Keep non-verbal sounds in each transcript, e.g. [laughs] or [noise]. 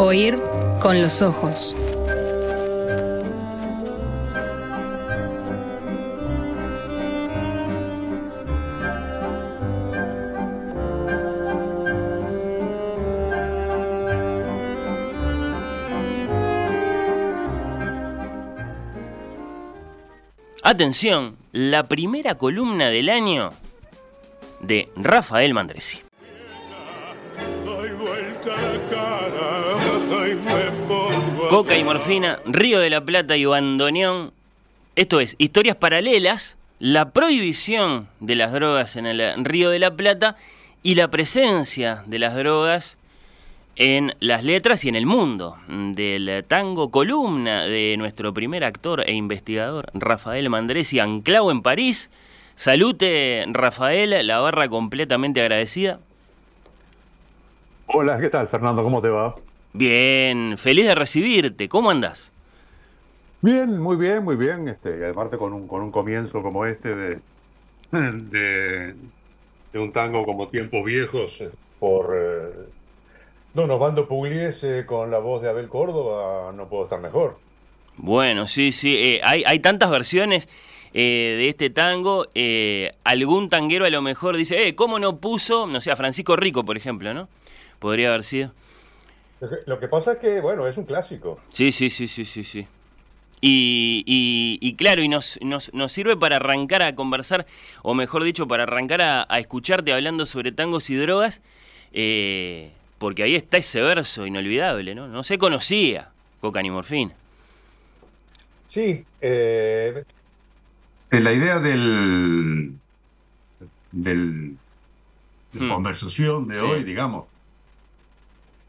Oír con los ojos. Atención, la primera columna del año de Rafael Mandresi. Coca y morfina, Río de la Plata y bandoneón. Esto es, historias paralelas, la prohibición de las drogas en el Río de la Plata y la presencia de las drogas en las letras y en el mundo del tango, columna de nuestro primer actor e investigador, Rafael Mandresi, anclado en París. Salute, Rafael, la barra completamente agradecida. Hola, ¿qué tal, Fernando? ¿Cómo te va? Bien, feliz de recibirte. ¿Cómo andás? Bien, muy bien, muy bien. Este, además con un, con un comienzo como este [laughs] de, de, un tango como Tiempos Viejos eh, por eh, Don Osvaldo Pugliese con la voz de Abel Córdoba, no puedo estar mejor. Bueno, sí, sí, eh, hay, hay tantas versiones de este tango. algún tanguero a lo mejor dice, eh, ¿cómo no puso, no sé, a Francisco Rico, por ejemplo, ¿no? Podría haber sido. Lo que pasa es que, bueno, es un clásico. Sí, sí, sí, sí, sí, sí. Y, claro, y nos, nos, sirve para arrancar a conversar, o mejor dicho, para arrancar a, escucharte hablando sobre tangos y drogas, eh, porque ahí está ese verso inolvidable, ¿no? No se conocía coca ni morfina. Sí, eh, la idea del, del de hmm. conversación de hoy, digamos,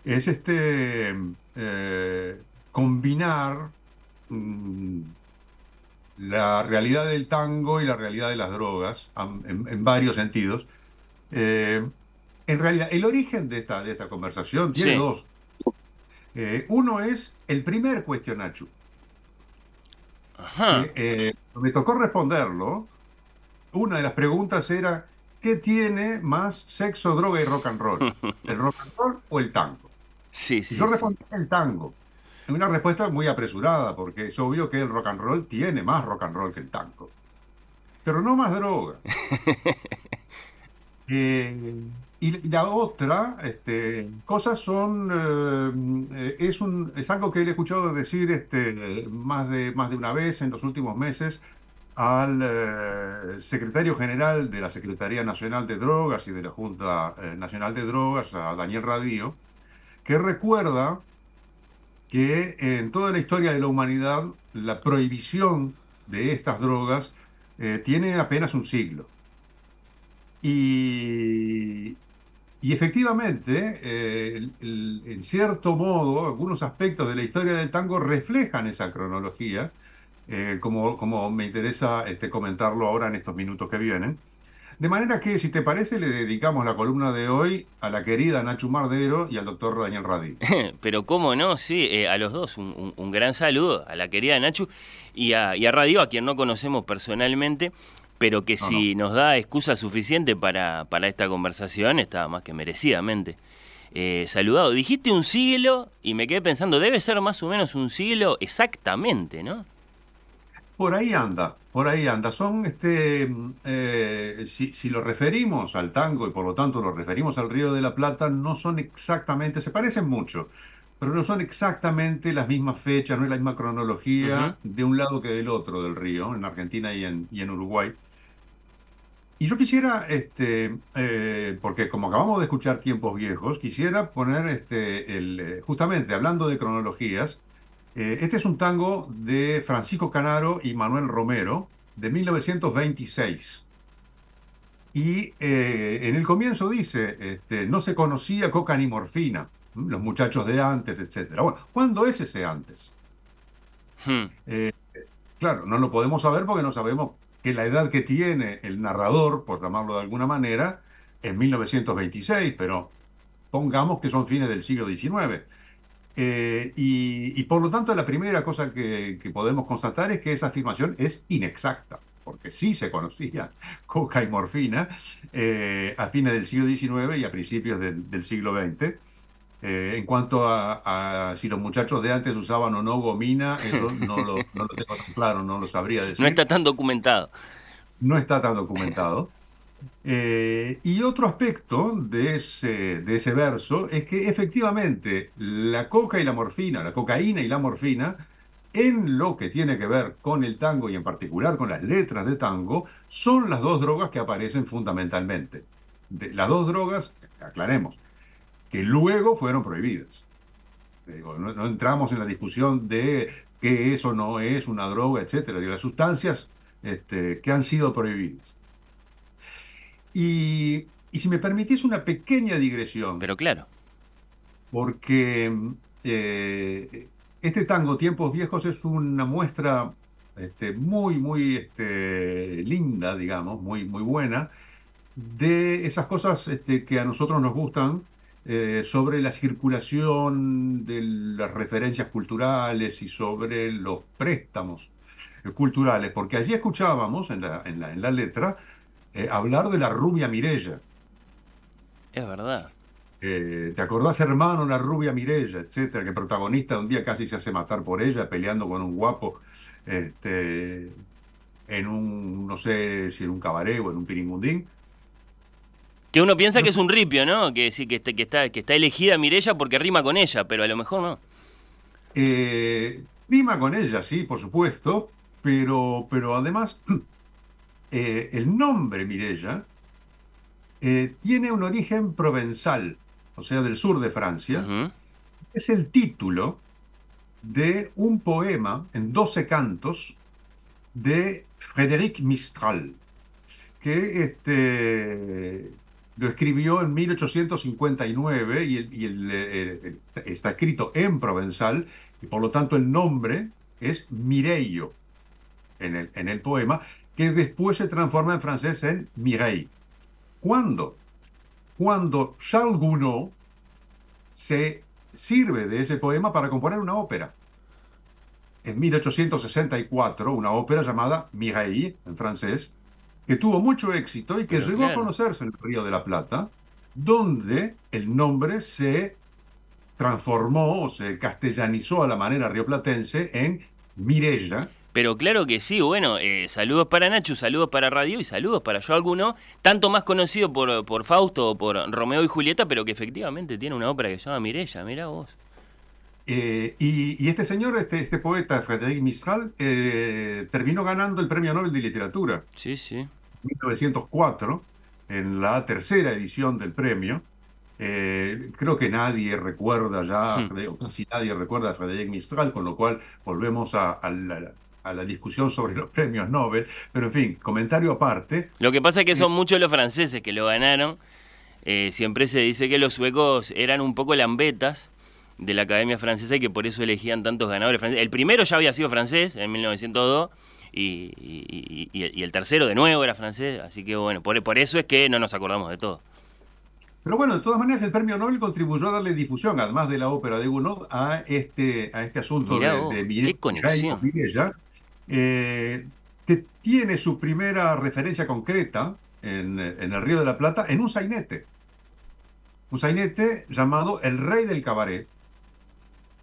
es este eh, combinar mm, la realidad del tango y la realidad de las drogas en, varios sentidos. Eh, en realidad, el origen de esta, de esta conversación tiene dos. Eh, uno es el primer cuestionacho. me tocó responderlo. Una de las preguntas era, ¿qué tiene más sexo, droga y rock and roll? [laughs] ¿El rock and roll o el tango? Sí, sí. yo respondí el tango. Una respuesta muy apresurada, porque es obvio que el rock and roll tiene más rock and roll que el tango. Pero no más droga. [laughs] Eh, y la otra este, cosa son, eh, es, un, es algo que he escuchado decir este, más, de, más de una vez en los últimos meses al eh, secretario general de la Secretaría Nacional de Drogas y de la Junta Nacional de Drogas, a Daniel Radío, que recuerda que en toda la historia de la humanidad la prohibición de estas drogas eh, tiene apenas un siglo. Y, efectivamente, eh, en cierto modo, algunos aspectos de la historia del tango reflejan esa cronología, eh, como, como me interesa este, comentarlo ahora en estos minutos que vienen. De manera que, si te parece, le dedicamos la columna de hoy a la querida Nacho Mardero y al doctor Daniel Radí. [laughs] Pero cómo no, sí, eh, a los dos un, gran saludo, a la querida Nacho y a, y a Radio, a quien no conocemos personalmente, pero que si nos da excusa suficiente para, para esta conversación, está más que merecidamente. Eh, saludado. Dijiste un siglo y me quedé pensando, debe ser más o menos un siglo exactamente, ¿no? Por ahí anda, por ahí anda. Son, este, eh, si, lo referimos al tango y por lo tanto lo referimos al Río de la Plata, no son exactamente, se parecen mucho, pero no son exactamente las mismas fechas, no es la misma cronología de un lado que del otro del río, en Argentina y en, y en Uruguay. Y yo quisiera, este, eh, porque como acabamos de escuchar tiempos viejos, quisiera poner este, el, eh, justamente hablando de cronologías, eh, este es un tango de Francisco Canaro y Manuel Romero de 1926. Y eh, en el comienzo dice, este, no se conocía coca ni morfina, los muchachos de antes, etc. Bueno, ¿cuándo es ese antes? Hmm. Eh, claro, no lo podemos saber porque no sabemos que la edad que tiene el narrador, por llamarlo de alguna manera, es 1926, pero pongamos que son fines del siglo XIX. Eh, y, por lo tanto, la primera cosa que, podemos constatar es que esa afirmación es inexacta, porque sí se conocía [laughs] coca y morfina eh, a fines del siglo XIX y a principios del, siglo XX. Eh, en cuanto a, si los muchachos de antes usaban o no gomina, eso [laughs] no lo, no lo tengo tan claro, no lo sabría decir. No está tan documentado. No está tan documentado. Eh, y otro aspecto de ese, de ese verso es que efectivamente la coca y la morfina, la cocaína y la morfina, en lo que tiene que ver con el tango y en particular con las letras de tango, son las dos drogas que aparecen fundamentalmente. Las dos drogas, aclaremos, que luego fueron prohibidas. no, entramos en la discusión de qué es o no es una droga, etcétera, de las sustancias este, que han sido prohibidas. Y, si me permitís una pequeña digresión. Pero claro. Porque eh, este tango, Tiempos Viejos, es una muestra este, muy, muy este, linda, digamos, muy, muy buena, de esas cosas este, que a nosotros nos gustan eh, sobre la circulación de las referencias culturales y sobre los préstamos culturales, porque allí escuchábamos en la, en la letra eh, hablar de la rubia Mirella. Es verdad. Eh, ¿Te acordás, hermano, la rubia Mirella, etcétera? Que protagonista un día casi se hace matar por ella, peleando con un guapo este, en un, no sé si en un cabaret o en un piringundín. Que uno piensa que es un ripio, ¿no? Que sí, que está, que está, que está elegida Mirella porque rima con ella, pero a lo mejor no. Eh, rima con ella, sí, por supuesto, pero, pero además [clears throat] Eh, el nombre Mirella eh, tiene un origen provenzal, o sea, del sur de Francia. Es el título de un poema en 12 cantos de Frédéric Mistral, que este, lo escribió en 1859 y, está escrito en provenzal y por lo tanto el nombre es Mireio en el, en el poema que después se transforma en francés en Mireille. ¿Cuándo? Cuando Charles Gounod se sirve de ese poema para componer una ópera. En 1864, una ópera llamada Mireille, en francés, que tuvo mucho éxito y que llegó a conocerse en el Río de la Plata, donde el nombre se transformó o se castellanizó a la manera rioplatense en Mirella, pero claro que sí, bueno, eh, saludos para Nacho, saludos para Radio y saludos para yo alguno, tanto más conocido por, por Fausto o por Romeo y Julieta, pero que efectivamente tiene una ópera que se llama Mirella, mira vos. Eh, y, este señor, este, este poeta, Frédéric Mistral, eh, terminó ganando el Premio Nobel de Literatura. Sí, sí. En 1904, en la tercera edición del premio. creo que nadie recuerda ya, hmm. casi nadie recuerda a Frédéric Mistral, con lo cual volvemos a, a la, a la discusión sobre los premios Nobel, pero en fin, comentario aparte. Lo que pasa es que son muchos los franceses que lo ganaron. Eh, siempre se dice que los suecos eran un poco lambetas de la Academia Francesa y que por eso elegían tantos ganadores franceses. El primero ya había sido francés en 1902 y, el tercero de nuevo era francés, así que bueno, por, por eso es que no nos acordamos de todo. Pero bueno, de todas maneras, el premio Nobel contribuyó a darle difusión, además de la ópera de Gounod, a este, a este asunto de, de conexión. Eh, que tiene su primera referencia concreta en, el Río de la Plata en un sainete. Un sainete llamado El Rey del Cabaret,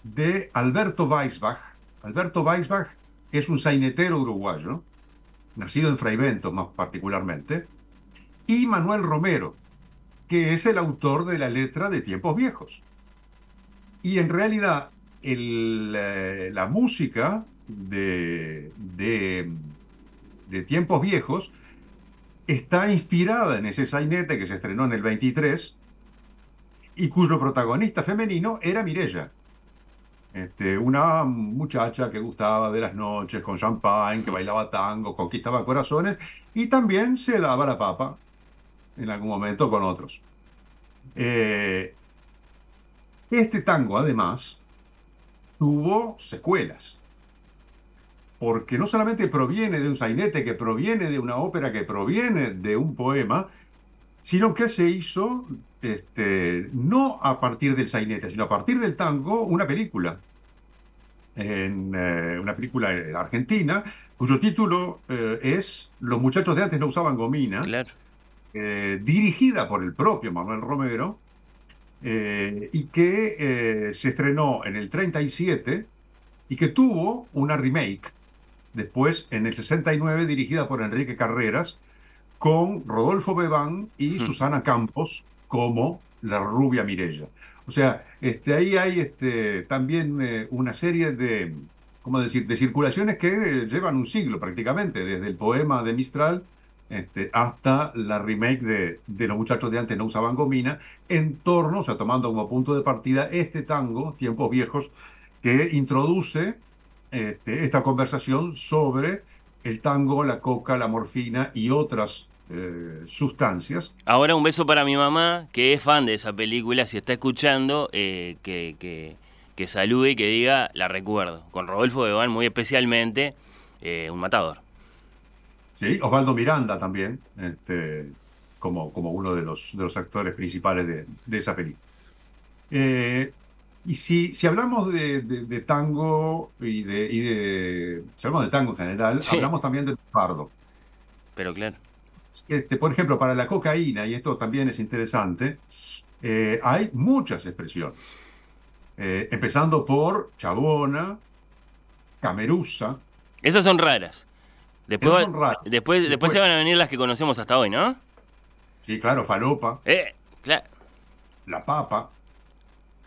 de Alberto Weisbach. Alberto Weisbach es un sainetero uruguayo, nacido en Fraivento más particularmente, y Manuel Romero, que es el autor de la letra de Tiempos Viejos. Y en realidad eh, la música de, de, tiempos viejos está inspirada en ese sainete que se estrenó en el 23 y cuyo protagonista femenino era Mirella. Este, una muchacha que gustaba de las noches con champagne, que bailaba tango, conquistaba corazones y también se daba la papa en algún momento con otros. Eh, este tango, además, tuvo secuelas porque no solamente proviene de un sainete, que proviene de una ópera, que proviene de un poema, sino que se hizo este, no a partir del sainete, sino a partir del tango, una película. En, eh, una película argentina, cuyo título eh, es Los muchachos de antes no usaban gomina, claro. Eh, dirigida por el propio Manuel Romero, eh, y que eh, se estrenó en el 37 y que tuvo una remake después en el 69 dirigida por Enrique Carreras con Rodolfo Bebán y Susana Campos como la rubia Mirella. O sea, este, ahí hay este, también eh, una serie de, ¿cómo decir?, de circulaciones que llevan un siglo prácticamente, desde el poema de Mistral este, hasta la remake de, de, Los muchachos de antes no usaban gomina, en torno, o sea, tomando como punto de partida este tango, Tiempos Viejos, que introduce este, esta conversación sobre el tango, la coca, la morfina y otras eh, sustancias. Ahora un beso para mi mamá, que es fan de esa película, si está escuchando, eh, que, que, salude y que diga, la recuerdo, con Rodolfo Bebán muy especialmente, eh, un matador. Sí, Osvaldo Miranda también, este, como, como uno de los, de los actores principales de, de esa película. Y si, si hablamos de, de, tango y de, y de, Si hablamos de tango en general, hablamos también del fardo. Pero claro. Este, por ejemplo, para la cocaína, y esto también es interesante, eh, hay muchas expresiones. Eh, empezando por chabona, camerusa. Esas son raras. Después, Después, después, se van a venir las que conocemos hasta hoy, ¿no? Sí, claro, falopa. Eh, claro. La papa,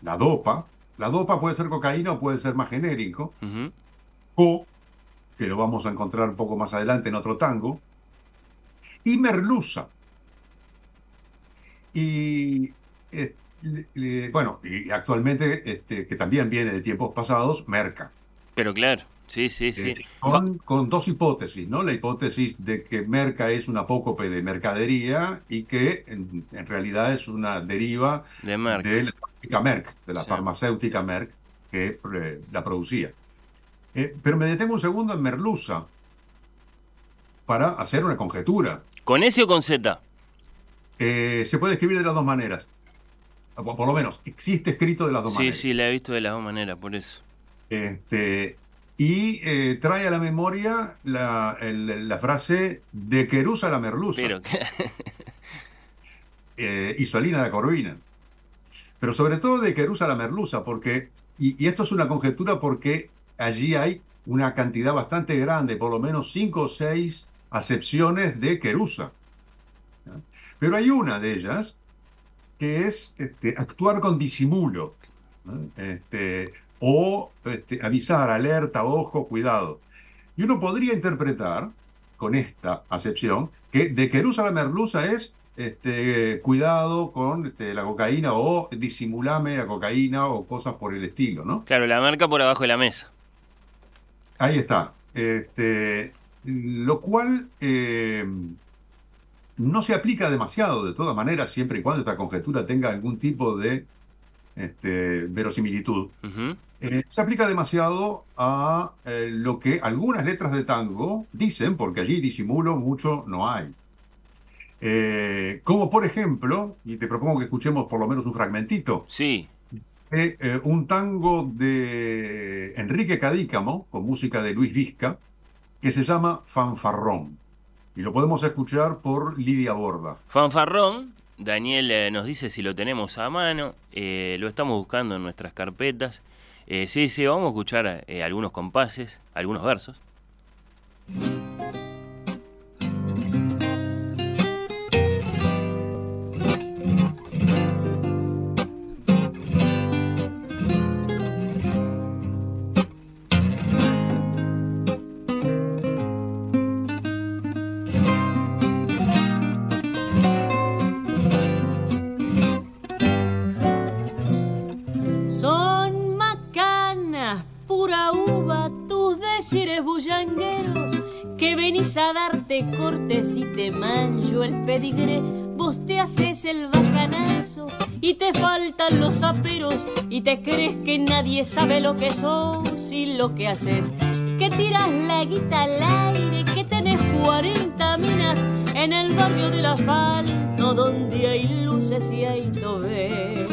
la dopa. La dopa puede ser cocaína o puede ser más genérico. O, que lo vamos a encontrar un poco más adelante en otro tango, y merluza. Y eh, bueno, y actualmente, este, que también viene de tiempos pasados, merca. Pero claro, sí, sí, sí. Eh, con, dos hipótesis, ¿no? La hipótesis de que merca es un apócope de mercadería y que en, realidad es una deriva de, la fábrica Merck, de la farmacéutica Merck que eh, la producía. pero me detengo un segundo en merluza para hacer una conjetura. ¿Con S o con Z? Eh, se puede escribir de las dos maneras. Por, lo menos, existe escrito de las dos maneras. Sí, sí, la he visto de las dos maneras, por eso. Este, y eh, trae a la memoria la, frase de Querusa la merluza. Pero... [laughs] eh, y Solina la corvina. Pero sobre todo de Querusa la merluza, porque, y, y esto es una conjetura porque allí hay una cantidad bastante grande, por lo menos cinco o seis acepciones de Querusa. Pero hay una de ellas que es este, actuar con disimulo, este, o este, avisar, alerta, ojo, cuidado. Y uno podría interpretar con esta acepción que de Querusa a la merluza es este, cuidado con este, la cocaína o disimulame la cocaína o cosas por el estilo, ¿no? Claro, la marca por abajo de la mesa. Ahí está. Este, lo cual eh, no se aplica demasiado, de todas maneras, siempre y cuando esta conjetura tenga algún tipo de este, verosimilitud. Eh, se aplica demasiado a eh, lo que algunas letras de tango dicen, porque allí disimulo mucho no hay. como por ejemplo, y te propongo que escuchemos por lo menos un fragmentito. Sí. un tango de Enrique Cadícamo, con música de Luis Vizca, que se llama Fanfarrón. Y lo podemos escuchar por Lidia Borda. Fanfarrón, Daniel eh, nos dice si lo tenemos a mano, eh, lo estamos buscando en nuestras carpetas. Eh, sí, sí, vamos a escuchar algunos compases, algunos versos. A darte cortes y te mancho el pedigré. Vos te haces el bacanazo y te faltan los aperos y te crees que nadie sabe lo que sos y lo que haces. Que tiras la guita al aire, que tenés 40 minas en el barrio del asfalto donde hay luces y hay tobe.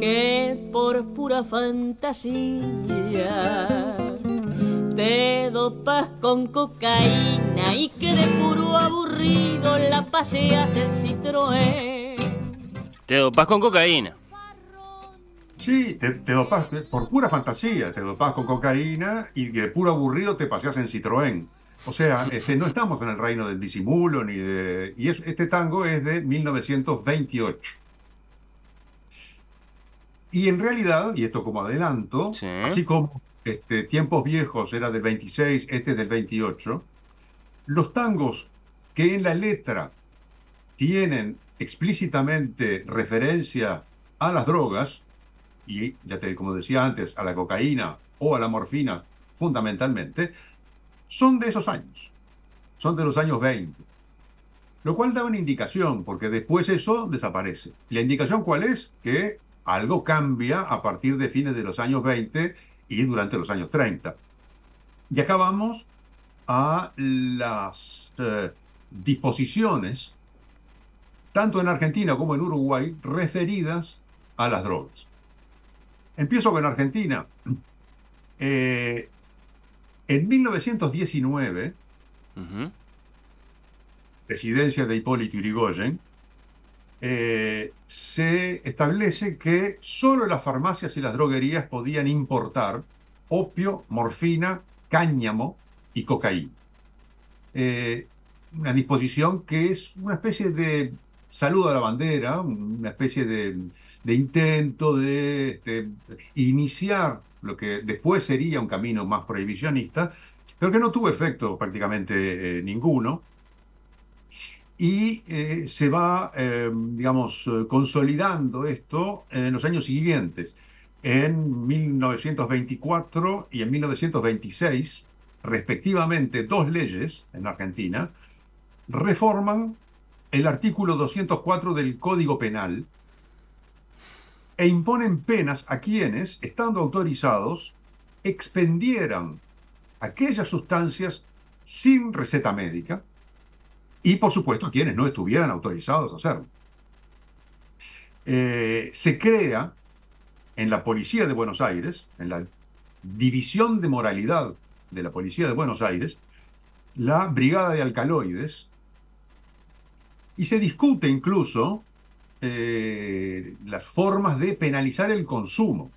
Que por pura fantasía te dopas con cocaína y que de puro aburrido la paseas en Citroën. Te dopas con cocaína. Sí, te, te dopás por pura fantasía, te dopás con cocaína y de puro aburrido te paseas en Citroën. O sea, [laughs] este, no estamos en el reino del disimulo ni de... Y este tango es de 1928. Y en realidad, y esto como adelanto, así como este, Tiempos Viejos era del 26, este es del 28, los tangos que en la letra tienen explícitamente referencia a las drogas, y ya te, como decía antes, a la cocaína o a la morfina fundamentalmente, son de esos años, son de los años 20. Lo cual da una indicación, porque después eso desaparece. ¿La indicación cuál es? Que algo cambia a partir de fines de los años 20 y durante los años 30. Y acá vamos a las eh, disposiciones, tanto en Argentina como en Uruguay, referidas a las drogas. Empiezo con Argentina. [clears throat] Eh, en 1919, presidencia de Hipólito Yrigoyen, eh, se establece que solo las farmacias y las droguerías podían importar opio, morfina, cáñamo y cocaína. Eh, una disposición que es una especie de saludo a la bandera, una especie de, intento de, este, iniciar lo que después sería un camino más prohibicionista, pero que no tuvo efecto prácticamente eh, ninguno. Y eh, se va, eh, digamos, consolidando esto en los años siguientes. En 1924 y en 1926, respectivamente, dos leyes en Argentina reforman el artículo 204 del Código Penal, e imponen penas a quienes, estando autorizados, expendieran aquellas sustancias sin receta médica y, por supuesto, a quienes no estuvieran autorizados a hacerlo. Eh, se crea en la Policía de Buenos Aires, en la División de Moralidad de la Policía de Buenos Aires, la Brigada de Alcaloides, y se discute incluso eh, las formas de penalizar el consumo,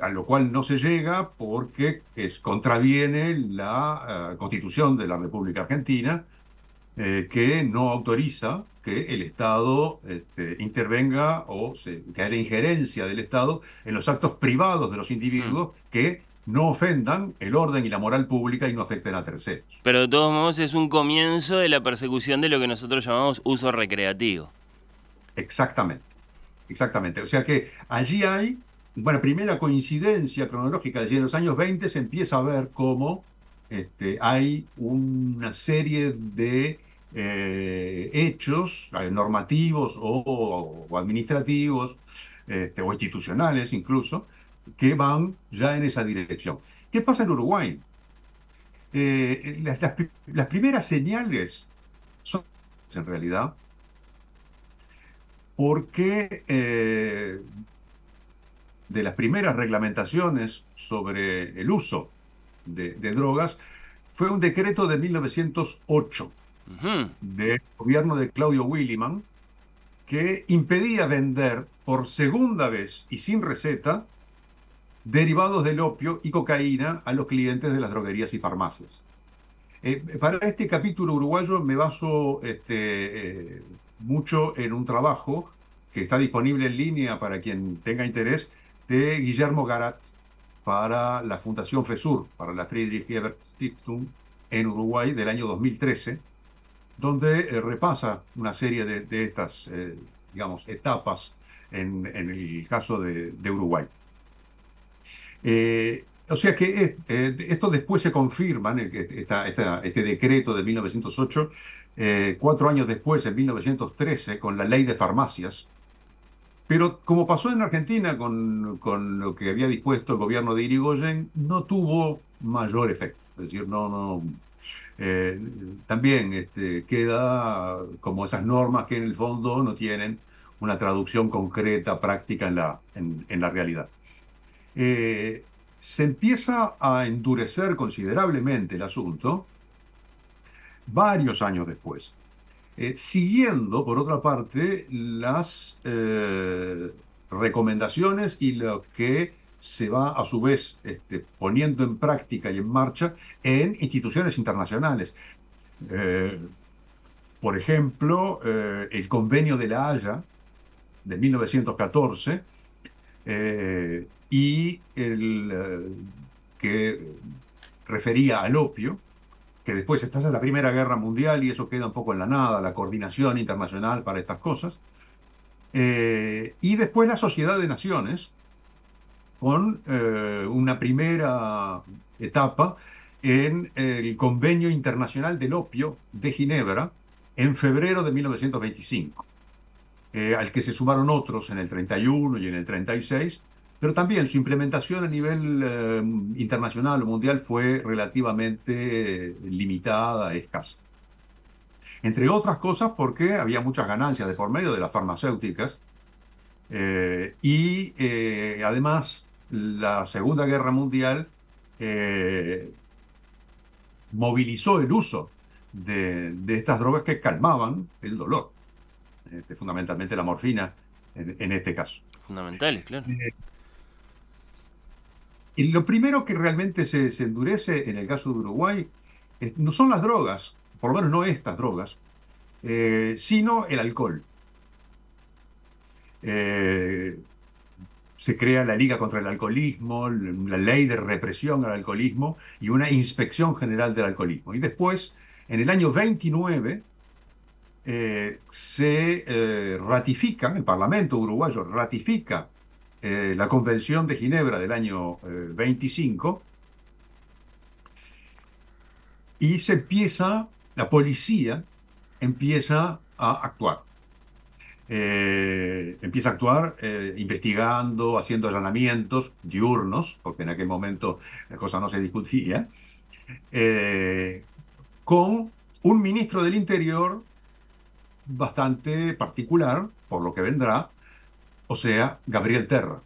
a lo cual no se llega porque es, contraviene la eh, constitución de la República Argentina, eh, que no autoriza que el Estado este, intervenga o que haya injerencia del Estado en los actos privados de los individuos mm. que no ofendan el orden y la moral pública y no afecten a terceros. Pero de todos modos es un comienzo de la persecución de lo que nosotros llamamos uso recreativo. Exactamente, exactamente. O sea que allí hay, bueno, primera coincidencia cronológica, es decir, en los años 20 se empieza a ver cómo este, hay una serie de eh, hechos eh, normativos o, administrativos este, o institucionales incluso que van ya en esa dirección. ¿Qué pasa en Uruguay? Eh, las, las, primeras señales son en realidad porque de las primeras reglamentaciones sobre el uso de, drogas fue un decreto de 1908 del gobierno de Claudio Williman que impedía vender por segunda vez y sin receta derivados del opio y cocaína a los clientes de las droguerías y farmacias. Eh, para este capítulo uruguayo me baso este, eh, mucho en un trabajo que está disponible en línea para quien tenga interés, de Guillermo Garat para la Fundación FESUR, para la Friedrich Ebert Stiftung en Uruguay del año 2013, donde eh, repasa una serie de, estas, eh, digamos, etapas en, el caso de, Uruguay. Eh, o sea que esto después se confirma, este decreto de 1908, cuatro años después, en 1913, con la ley de farmacias, pero como pasó en Argentina con, lo que había dispuesto el gobierno de Irigoyen, no tuvo mayor efecto. Es decir, no, no. Eh, también este, queda como esas normas que en el fondo no tienen una traducción concreta, práctica en la, en, la realidad. Eh, se empieza a endurecer considerablemente el asunto varios años después. eh, siguiendo, por otra parte, las recomendaciones y lo que se va a su vez este, poniendo en práctica y en marcha en instituciones internacionales. Eh, por ejemplo, el convenio de la Haya de 1914 y el que refería al opio, que después estalla la Primera Guerra Mundial y eso queda un poco en la nada, la coordinación internacional para estas cosas. Eh, y después la Sociedad de Naciones, con eh, una primera etapa en el Convenio Internacional del Opio de Ginebra en febrero de 1925, eh, al que se sumaron otros en el 31 y en el 36, pero también su implementación a nivel eh, internacional o mundial fue relativamente eh, limitada, escasa. Entre otras cosas porque había muchas ganancias de por medio de las farmacéuticas eh, y además la Segunda Guerra Mundial movilizó el uso de, estas drogas que calmaban el dolor, este, fundamentalmente la morfina en, este caso. Fundamentales, claro. Y lo primero que realmente se, endurece en el caso de Uruguay no son las drogas, por lo menos no estas drogas, eh, sino el alcohol. Eh, se crea la Liga contra el Alcoholismo, la ley de represión al alcoholismo y una inspección general del alcoholismo. Y después, en el año 29, eh, se ratifica, el Parlamento uruguayo ratifica eh, la Convención de Ginebra del año 25 eh, y se empieza, la policía empieza a actuar. Eh, empieza a actuar investigando, haciendo allanamientos diurnos, porque en aquel momento la cosa no se discutía, con un ministro del Interior bastante particular, por lo que vendrá, o sea, Gabriel Terra.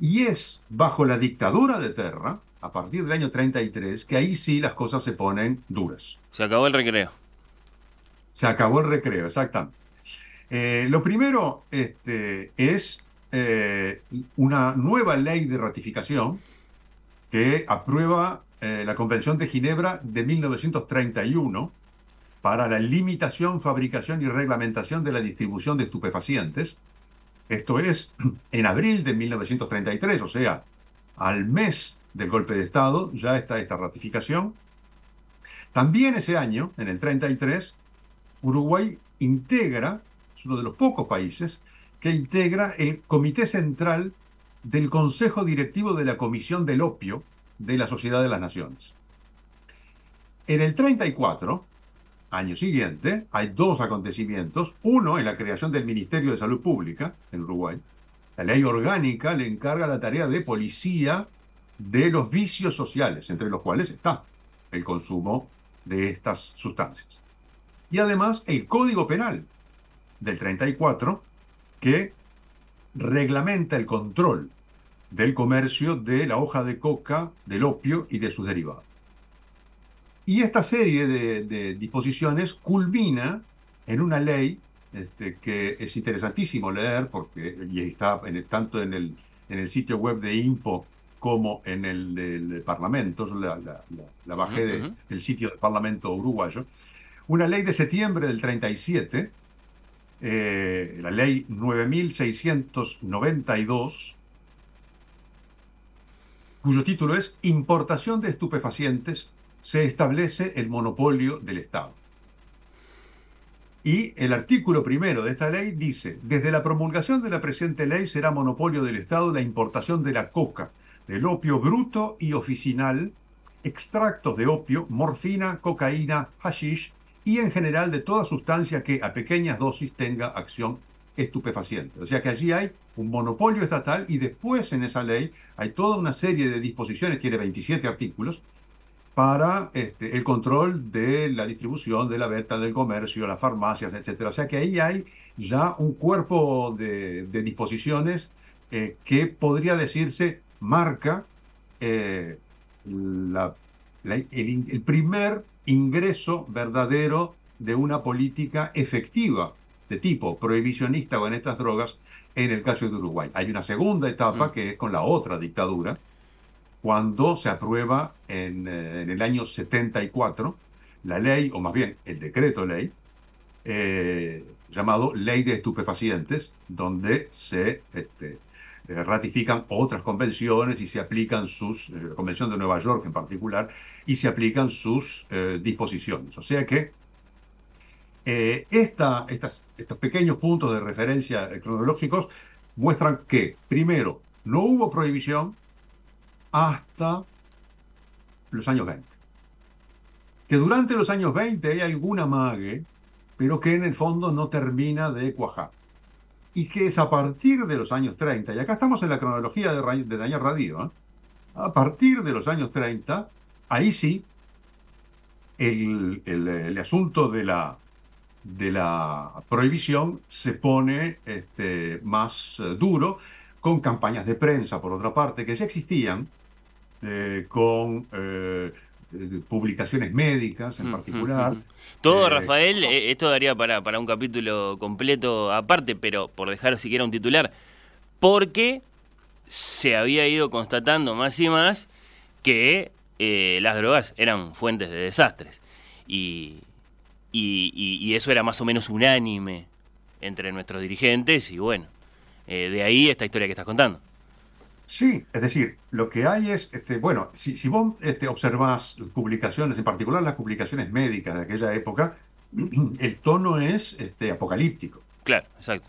Y es bajo la dictadura de Terra, a partir del año 33, que ahí sí las cosas se ponen duras. Se acabó el recreo. Se acabó el recreo, exactamente. Eh, lo primero este, es eh, una nueva ley de ratificación que aprueba eh, la Convención de Ginebra de 1931 para la limitación, fabricación y reglamentación de la distribución de estupefacientes. Esto es [clears throat] en abril de 1933, o sea, al mes del golpe de Estado, ya está esta ratificación. También ese año, en el 33, Uruguay integra, es uno de los pocos países, que integra el Comité Central del Consejo Directivo de la Comisión del Opio de la Sociedad de las Naciones. En el 34, año siguiente, hay dos acontecimientos. Uno es la creación del Ministerio de Salud Pública en Uruguay. La ley orgánica le encarga la tarea de policía de los vicios sociales, entre los cuales está el consumo de estas sustancias. Y además el Código Penal del 34, que reglamenta el control del comercio de la hoja de coca, del opio y de sus derivados. Y esta serie de, disposiciones culmina en una ley este, que es interesantísimo leer, porque y está tanto en el, en el sitio web de INPO como en el del Parlamento, la, la, bajé del sitio del Parlamento uruguayo, una ley de septiembre del 37, eh, la ley 9692, cuyo título es Importación de estupefacientes se establece el monopolio del Estado. Y el artículo primero de esta ley dice, desde la promulgación de la presente ley será monopolio del Estado la importación de la coca, del opio bruto y oficinal, extractos de opio, morfina, cocaína, hashish y en general de toda sustancia que a pequeñas dosis tenga acción estupefaciente. O sea que allí hay un monopolio estatal y después en esa ley hay toda una serie de disposiciones, tiene 27 artículos, para este, el control de la distribución, de la venta, del comercio, las farmacias, etc. O sea que ahí hay ya un cuerpo de, disposiciones eh, que podría decirse marca el, primer ingreso verdadero de una política efectiva de tipo prohibicionista con estas drogas en el caso de Uruguay. Hay una segunda etapa mm. que es con la otra dictadura, cuando se aprueba en, eh, en el año 74 la ley, o más bien el decreto ley, eh, llamado Ley de Estupefacientes, donde se este, eh, ratifican otras convenciones y se aplican sus, la Convención de Nueva York en particular, y se aplican sus disposiciones. O sea que esta, estas, estos pequeños puntos de referencia cronológicos muestran que, primero, no hubo prohibición, hasta los años 20. Que durante los años 20 hay alguna mague, pero que en el fondo no termina de cuajar. Y que es a partir de los años 30, y acá estamos en la cronología de, de Daniel Radio, ¿eh? a partir de los años 30, ahí sí, el, el, asunto de la, de la prohibición se pone este, más eh, duro, con campañas de prensa, por otra parte, que ya existían, eh, con publicaciones médicas en particular. Todo, Rafael, esto daría para, para un capítulo completo aparte, pero por dejar siquiera un titular, porque se había ido constatando más y más que las drogas eran fuentes de desastres. Y, y, eso era más o menos unánime entre nuestros dirigentes y bueno, de ahí esta historia que estás contando. Sí, es decir, lo que hay es, este, bueno, si, si vos este, observás publicaciones, en particular las publicaciones médicas de aquella época, [clears throat] el tono es este, apocalíptico. Claro, exacto.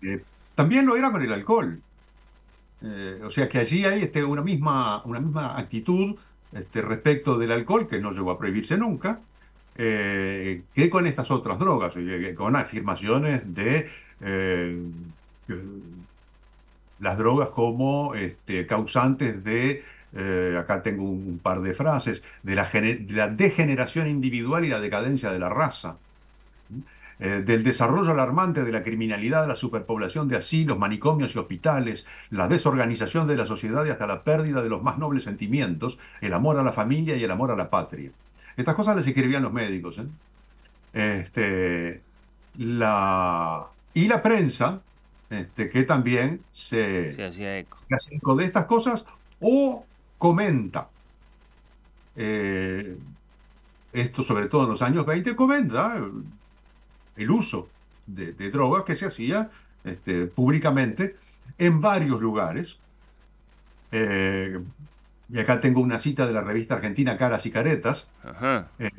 Eh, también lo era con el alcohol. Eh, o sea que allí hay este, una, misma, una misma actitud este, respecto del alcohol, que no llegó a prohibirse nunca, eh, que con estas otras drogas, con afirmaciones de las drogas como este, causantes de, eh, acá tengo un, par de frases, de la, degeneración individual y la decadencia de la raza, eh, del desarrollo alarmante de la criminalidad, la superpoblación de asilos, manicomios y hospitales, la desorganización de la sociedad y hasta la pérdida de los más nobles sentimientos, el amor a la familia y el amor a la patria. Estas cosas las escribían los médicos. ¿eh? Este, la, y la prensa, este, que también se, hacía eco. de estas cosas o comenta. Eh, esto sobre todo en los años 20 comenta el uso de, drogas que se hacía este, públicamente en varios lugares. Eh, y acá tengo una cita de la revista argentina Caras y Caretas, eh,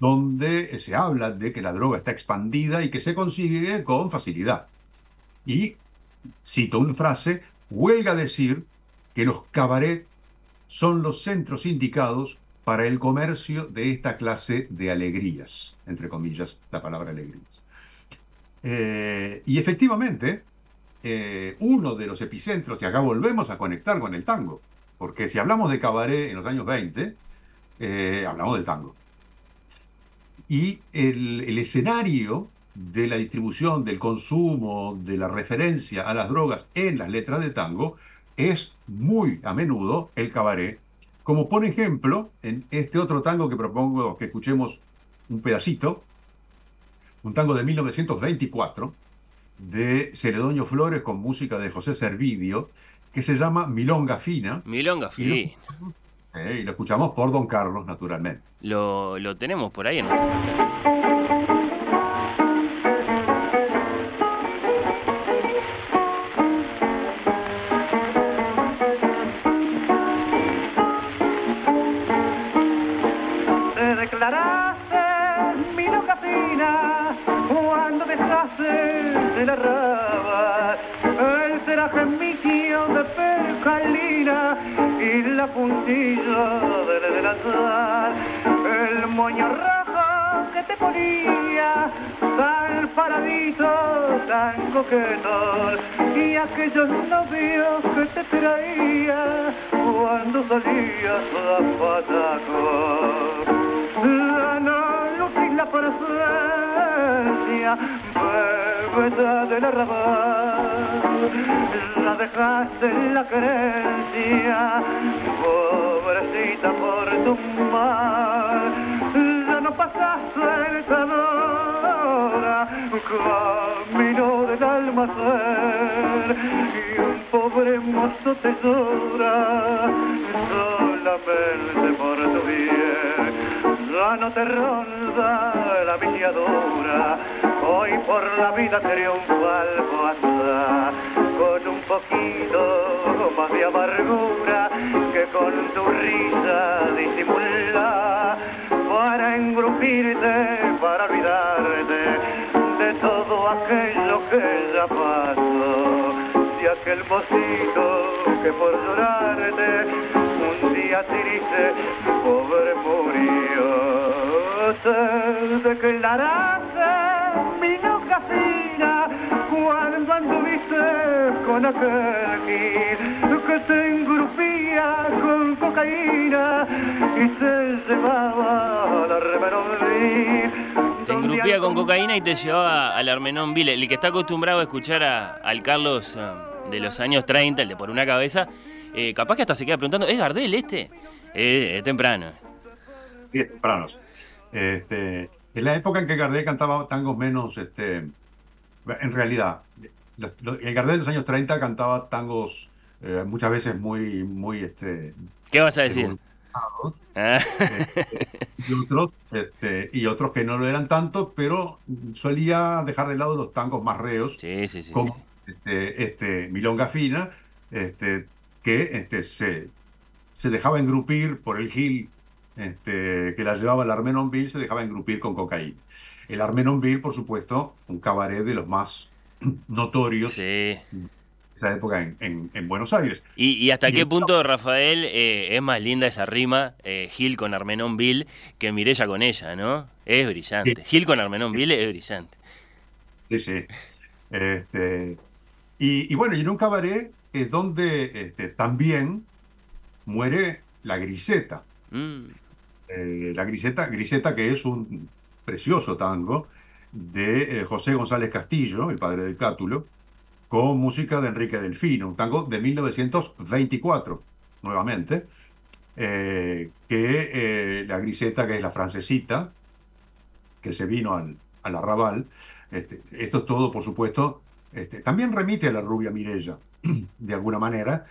donde se habla de que la droga está expandida y que se consigue con facilidad. Y, cito una frase, huelga decir que los cabarets son los centros indicados para el comercio de esta clase de alegrías, entre comillas, la palabra alegrías. Eh, y efectivamente, eh, uno de los epicentros, y acá volvemos a conectar con el tango, porque si hablamos de cabaret en los años 20, eh, hablamos del tango. Y el, el escenario de la distribución, del consumo, de la referencia a las drogas en las letras de tango es muy a menudo el cabaret, como por ejemplo en este otro tango que propongo que escuchemos un pedacito, un tango de 1924 de Ceredoño Flores con música de José Servidio, que se llama Milonga Fina. Milonga Fina. Y lo, eh, y lo escuchamos por Don Carlos, naturalmente. Lo, lo tenemos por ahí en puntilla del delantal, el moño rojo que te ponía, tan paradito, tan coqueto, y aquellos novios que te traía cuando salías a pataco. La luz y la presencia, bebeta del arrabal, la dejaste en la creencia, pobrecita por tu mal, ya no pasaste el camino del almacén y un pobre mozo tesora solamente por tu bien no te ronda la viciadora hoy por la vida triunfal pasa con un poquito más de amargura que con tu risa disimula para engrupirte, para olvidarte de todo aquello que ya pasó. De aquel mocito que por llorarte un día triste pobre murió. Se declarase mi loca fina cuando anduviste con aquel que te engrupía con cocaína y se llevaba la. Te engrupía con cocaína y te llevaba al Armenón Ville. El que está acostumbrado a escuchar a, al Carlos eh, de los años 30, el de por una cabeza, eh, capaz que hasta se queda preguntando, ¿es Gardel este? Eh, es temprano. Sí, es temprano. Este, en la época en que Gardel cantaba tangos menos, este, en realidad, los- los- el Gardel de los años 30 cantaba tangos eh, muchas veces muy, muy, este, ¿Qué vas a decir? Ah, y otros, este, y otros que no lo eran tanto, pero solía dejar de lado los tangos más reos, sí, sí, sí. como este, este, Milonga Fina, este, que este, se, se dejaba engrupir por el Gil este, que la llevaba al Armenonville, se dejaba engrupir con cocaína. El Armenonville, por supuesto, un cabaret de los más [clears throat] notorios Sí. de esa época en, en- en Buenos Aires. ¿Y, y hasta Y qué el- punto, Rafael, eh, es más linda esa rima, eh, Gil con Armenón Bill, que Mirella con ella, ¿no? Es brillante. Sí. Gil con Armenón Bill es brillante. Sí, sí. Este, y, y bueno, y en un cabaret es donde este, también muere la griseta. Mm, Eh, la griseta, griseta que es un precioso tango de eh, José González Castillo, el padre del Cátulo, con música de Enrique Delfino, un tango de 1924, nuevamente, eh, que la griseta, que es la francesita, que se vino al, al arrabal, este, esto es todo, por supuesto, este, también remite a la rubia Mirella, [clears throat] de alguna manera,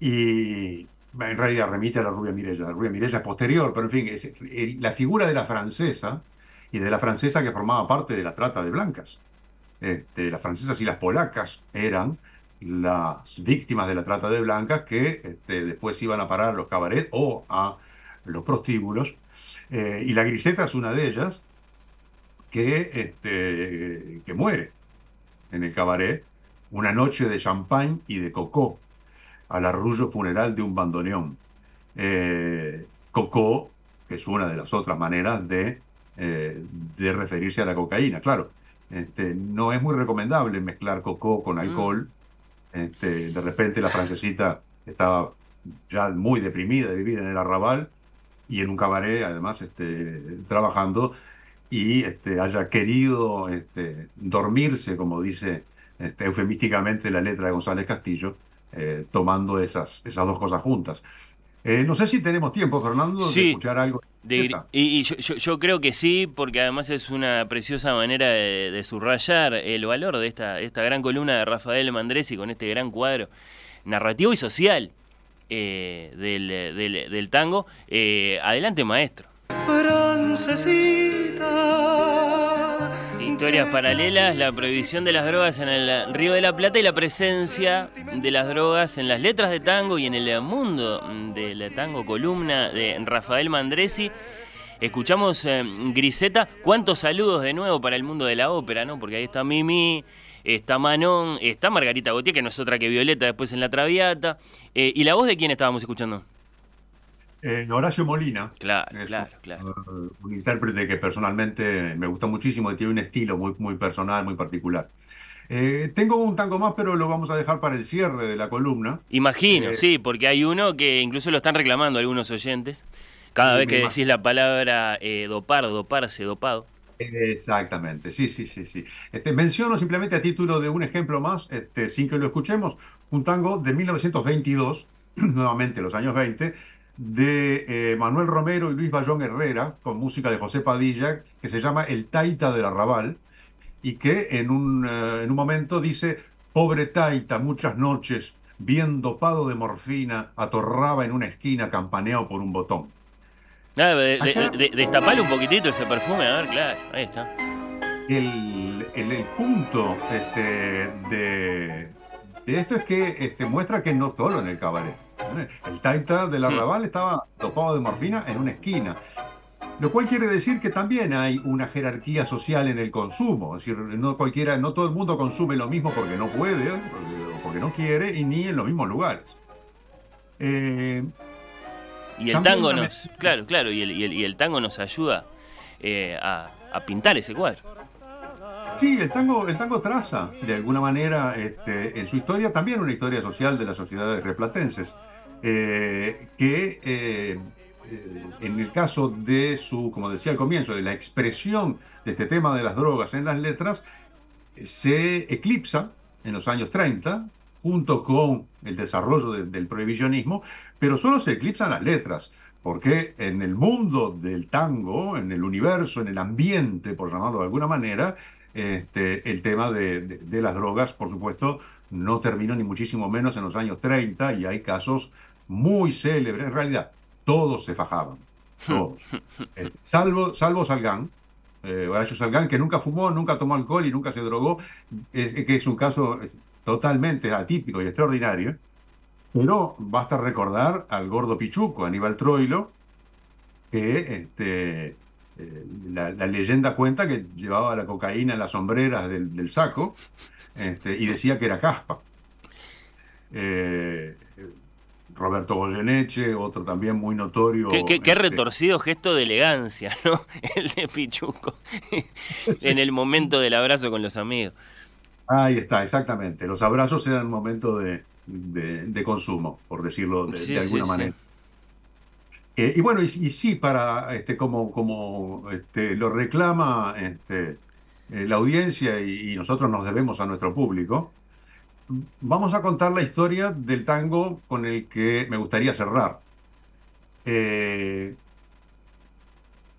y en realidad remite a la rubia Mirella. La rubia Mirella es posterior, pero en fin, es la figura de la francesa y de la francesa que formaba parte de la trata de blancas. Este, las francesas y las polacas eran las víctimas de la trata de blancas que este, después iban a parar a los cabarets o a los prostíbulos. Eh, y la griseta es una de ellas que, este, que muere en el cabaret una noche de champagne y de cocó al arrullo funeral de un bandoneón. Eh, cocó, que es una de las otras maneras de, eh, de referirse a la cocaína. Claro, este, no es muy recomendable mezclar cocó con alcohol. Este, de repente la francesita estaba ya muy deprimida de vivir en el arrabal y en un cabaret, además, este, trabajando y este, haya querido este, dormirse, como dice este, eufemísticamente la letra de González Castillo, eh, tomando esas, esas dos cosas juntas. Eh, no sé si tenemos tiempo, Fernando, Sí. de escuchar algo. De y y yo, yo- yo creo que sí, porque además es una preciosa manera de, de subrayar el valor de esta, esta gran columna de Rafael Mandresi con este gran cuadro narrativo y social eh, del, del- del tango. Eh, adelante, maestro. Historias paralelas, la prohibición de las drogas en el Río de la Plata y la presencia de las drogas en las letras de tango y en el mundo del tango, columna de Rafael Mandresi. Escuchamos eh, Griseta. ¿Cuántos saludos de nuevo para el mundo de la ópera, no? Porque ahí está Mimi, está Manon, está Margarita Gautier, que no es otra que Violeta después en La Traviata. Eh, ¿Y la voz de quién estábamos escuchando? Eh, Horacio Molina. Claro, Es claro, claro. un, un intérprete que personalmente me gusta muchísimo y tiene un estilo muy, muy personal, muy particular. Eh, tengo un tango más, pero lo vamos a dejar para el cierre de la columna. Imagino, Eh, sí, porque hay uno que incluso lo están reclamando algunos oyentes. Cada vez que decís la palabra dopar, doparse, dopado. Exactamente, sí, sí, sí, sí. Este, menciono simplemente a título de un ejemplo más, este, sin que lo escuchemos, un tango de 1922, [clears throat] nuevamente los años 20, de eh, Manuel Romero y Luis Bayón Herrera, con música de José Padilla, que se llama El Taita del Arrabal, y que en un, eh, en un momento dice, pobre Taita, muchas noches, bien dopado de morfina, atorraba en una esquina campaneado por un botón. Ah, de, destapale un poquitito ese perfume, a ver, claro, ahí está. El, el, punto este, de, esto es que este, muestra que no solo en el cabaret. El taita del arrabal estaba topado de morfina en una esquina. Lo cual quiere decir que también hay una jerarquía social en el consumo. Es decir, no cualquiera, no todo el mundo consume lo mismo porque no puede, o porque no quiere, y ni en los mismos lugares. Eh, y el tango nos, claro, claro, y el, tango nos ayuda eh, a, pintar ese cuadro. Sí, el tango, el tango traza de alguna manera este, en su historia también una historia social de las sociedades replatenses, eh, que eh, en el caso de su, como decía al comienzo, de la expresión de este tema de las drogas en las letras, se eclipsa en los años 30, junto con el desarrollo del prohibicionismo, pero solo se eclipsan las letras, porque en el mundo del tango, en el universo, en el ambiente, por llamarlo de alguna manera, este, el tema de, de las drogas, por supuesto, no terminó ni muchísimo menos en los años 30 y hay casos muy célebres, en realidad todos se fajaban, [laughs] todos. Eh, salvo, salvo Salgán, eh, Horacio Salgán, que nunca fumó, nunca tomó alcohol y nunca se drogó, que es un caso totalmente atípico y extraordinario. Pero basta recordar al gordo Pichuco, Aníbal Troilo, que este, eh, la, leyenda cuenta que llevaba la cocaína en las sombreras del, saco este, y decía que era caspa. Eh, Roberto Goyeneche, otro también muy notorio. Qué, este, retorcido gesto de elegancia, ¿no? [laughs] El de Pichuco, [laughs] en el momento del abrazo con los amigos. Ahí está, exactamente. Los abrazos eran momento de, de, consumo, por decirlo de, alguna manera. Eh, y bueno, y, sí, para este, como, como este, lo reclama este, eh, la audiencia y nosotros nos debemos a nuestro público, vamos a contar la historia del tango con el que me gustaría cerrar. Eh,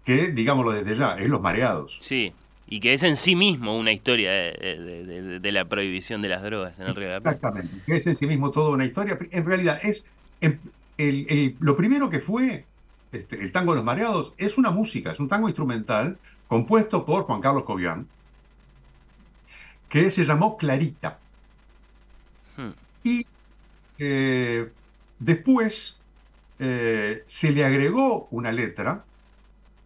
que, digámoslo desde ya, es Los Mareados. Sí, y que es en sí mismo una historia de, la prohibición de las drogas en el Río de la Plata. Exactamente, que es en sí mismo toda una historia. En realidad, es lo primero que fue este, el tango de los mareados es una música, es un tango instrumental compuesto por Juan Carlos Cobian, que se llamó Clarita. Y eh, después eh, se le agregó una letra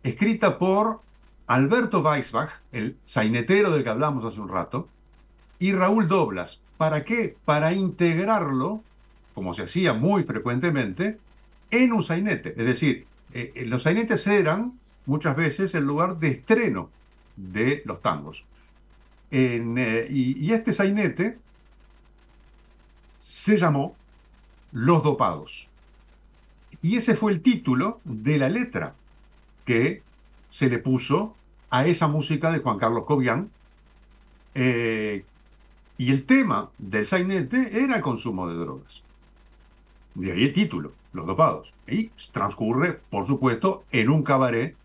escrita por Alberto Weisbach, el sainetero del que hablamos hace un rato, y Raúl Doblas. ¿Para qué? Para integrarlo, como se hacía muy frecuentemente, en un sainete. Es decir, eh, los sainetes eran muchas veces el lugar de estreno de los tangos. y, y, este sainete se llamó Los Dopados. Y ese fue el título de la letra que se le puso a esa música de Juan Carlos Cobian. Eh, y el tema del sainete era el consumo de drogas. De ahí el título, Los Dopados. Y transcurre, por supuesto, en un cabaret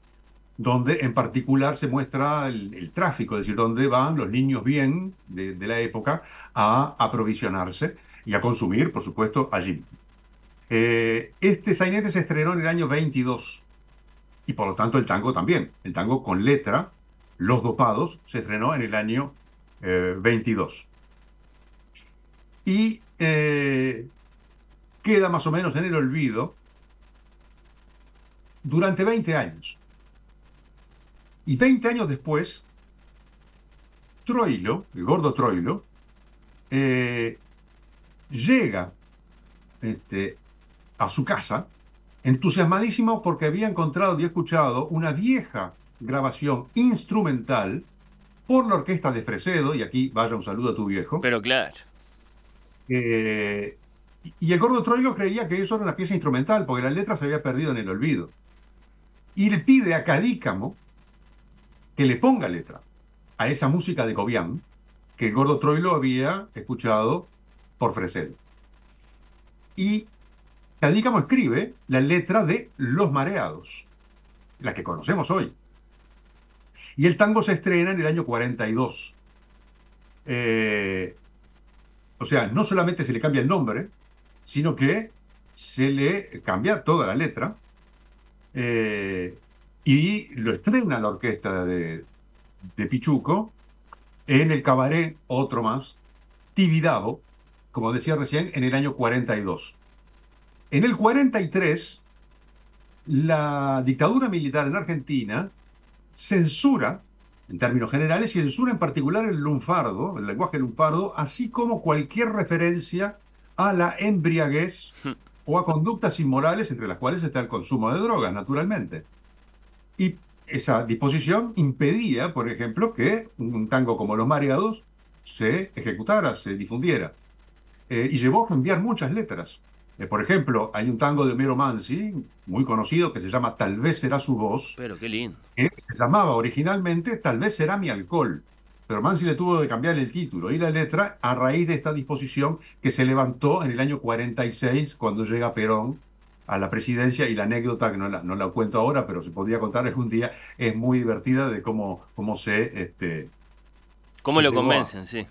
donde en particular se muestra el, tráfico, es decir, donde van los niños bien de, la época a aprovisionarse y a consumir, por supuesto, allí. Eh, este sainete se estrenó en el año 22 y por lo tanto el tango también. El tango con letra, Los Dopados, se estrenó en el año 22. Eh, y eh, queda más o menos en el olvido durante 20 años. Y 20 años después, Troilo, el gordo Troilo, llega este, a su casa entusiasmadísimo porque había encontrado y escuchado una vieja grabación instrumental por la orquesta de Fresedo, y aquí vaya un saludo a tu viejo. Pero claro. Eh, y el gordo Troilo creía que eso era una pieza instrumental, porque la letra se había perdido en el olvido. Y le pide a Cadícamo que le ponga letra a esa música de Cobian que el gordo Troilo había escuchado por Fresedo. Y Cadícamo escribe la letra de Los Mareados, la que conocemos hoy. Y el tango se estrena en el año 42. Eh, o sea, no solamente se le cambia el nombre, sino que se le cambia toda la letra eh, y lo estrena la orquesta de, de Pichuco en el cabaret, otro más, Tibidabo, como decía recién, en el año 42. En el 43, la dictadura militar en Argentina censura, en términos generales, censura en particular el lunfardo, el lenguaje lunfardo, así como cualquier referencia a la embriaguez o a conductas inmorales, entre las cuales está el consumo de drogas, naturalmente. Y esa disposición impedía, por ejemplo, que un tango como Los Mareados se ejecutara, se difundiera. Eh, y llevó a cambiar muchas letras. Eh, por ejemplo, hay un tango de Homero Mansi, muy conocido, que se llama Tal vez será su voz. Pero qué lindo. Que se llamaba originalmente Tal vez será mi alcohol. Pero Mansi le tuvo que cambiar el título y la letra a raíz de esta disposición que se levantó en el año 46 cuando llega Perón a la presidencia y la anécdota, que no la, no la cuento ahora, pero se podría contar un día, es muy divertida de cómo, cómo se... Este, ¿Cómo lo convencen, sí?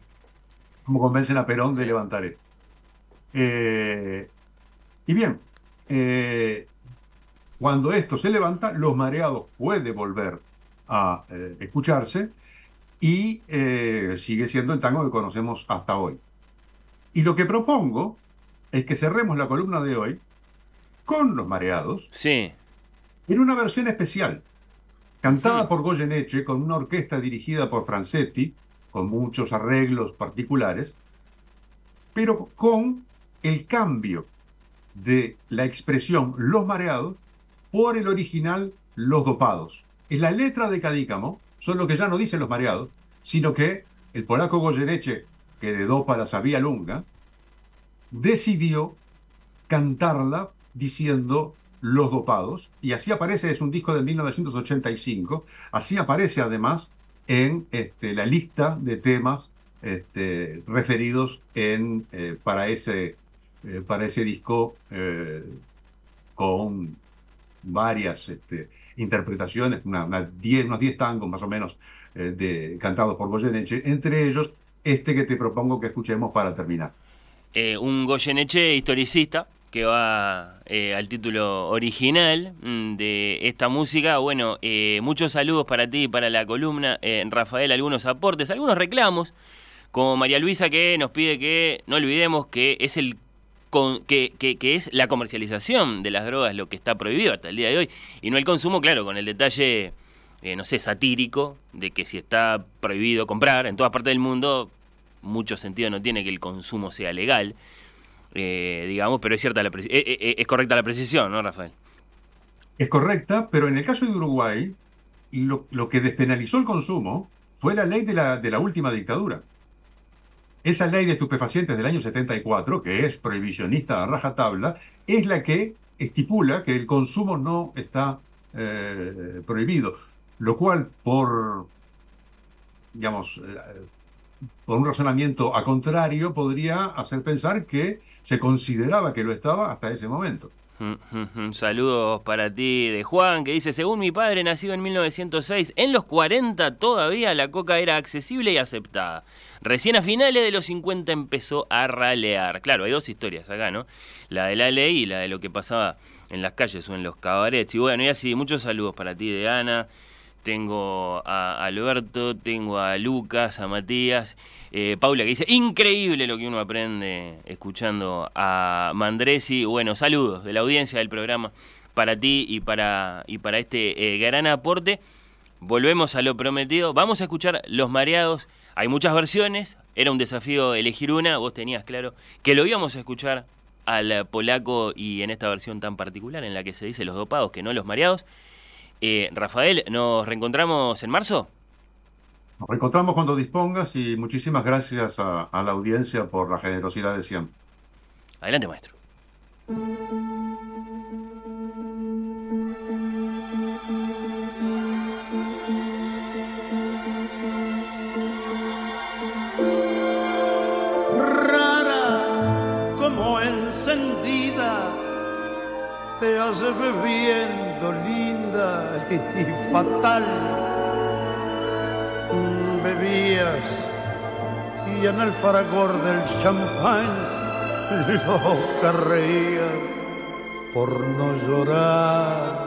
Cómo convencen a Perón de levantar esto. Eh, y bien, eh, cuando esto se levanta, los mareados puede volver a eh, escucharse y sigue siendo el tango que conocemos hasta hoy. Y lo que propongo es que cerremos la columna de hoy con los mareados. Sí. En una versión especial, cantada por Goyeneche con una orquesta dirigida por Francetti, con muchos arreglos particulares, pero con el cambio de la expresión los mareados por el original los dopados. Es la letra de Cadícamo, solo que ya no dice los mareados, sino que el polaco Goyeneche, que de dopa la sabía lunga, decidió cantarla diciendo los dopados, y así aparece, es un disco de 1985, así aparece además en este, la lista de temas este, referidos en, eh, para, ese, eh, para ese disco eh, con varias este, interpretaciones, una, unos 10 tangos más o menos de, cantados por Goyeneche, entre ellos este que te propongo que escuchemos para terminar. un Goyeneche historicista que va eh, al título original mm, de esta música. Bueno, eh, muchos saludos para ti y para la columna. Eh, Rafael, algunos aportes, algunos reclamos, como María Luisa que nos pide que no olvidemos que es el que, es la comercialización de las drogas lo que está prohibido hasta el día de hoy y no el consumo, claro, con el detalle, no sé, satírico de que si está prohibido comprar en todas partes del mundo, mucho sentido no tiene que el consumo sea legal. Eh, digamos, pero es cierta la eh, eh, es correcta la precisión, ¿no, Rafael? Es correcta, pero en el caso de Uruguay, lo, que despenalizó el consumo fue la ley de la, de la última dictadura. Esa ley de estupefacientes del año 74, que es prohibicionista a rajatabla, es la que estipula que el consumo no está prohibido, lo cual por, digamos, por un razonamiento a contrario, podría hacer pensar que se consideraba que lo estaba hasta ese momento. [laughs] Saludos para ti de Juan, que dice, según mi padre, nacido en 1906, en los 40 todavía la coca era accesible y aceptada. Recién a finales de los 50 empezó a ralear. Claro, hay dos historias acá, ¿no? La de la ley y la de lo que pasaba en las calles o en los cabarets. Y bueno, y así, muchos saludos para ti de Ana tengo a Alberto, tengo a Lucas, a Matías, eh, Paula que dice, increíble lo que uno aprende escuchando a Mandresi. Bueno, saludos de la audiencia del programa para ti y para, y para este eh, gran aporte. Volvemos a lo prometido. Vamos a escuchar Los Mareados. Hay muchas versiones, era un desafío elegir una, vos tenías claro que lo íbamos a escuchar al polaco y en esta versión tan particular en la que se dice los dopados que no los mareados. Eh, Rafael, ¿nos reencontramos en marzo? Nos reencontramos cuando dispongas y muchísimas gracias a, a la audiencia por la generosidad de siempre. Adelante, maestro. Te hace bebiendo linda y fatal. Bebías y en el fragor del champán lo que reía por no llorar.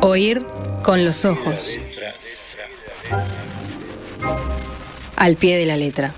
Oír con los ojos. Al pie de la letra.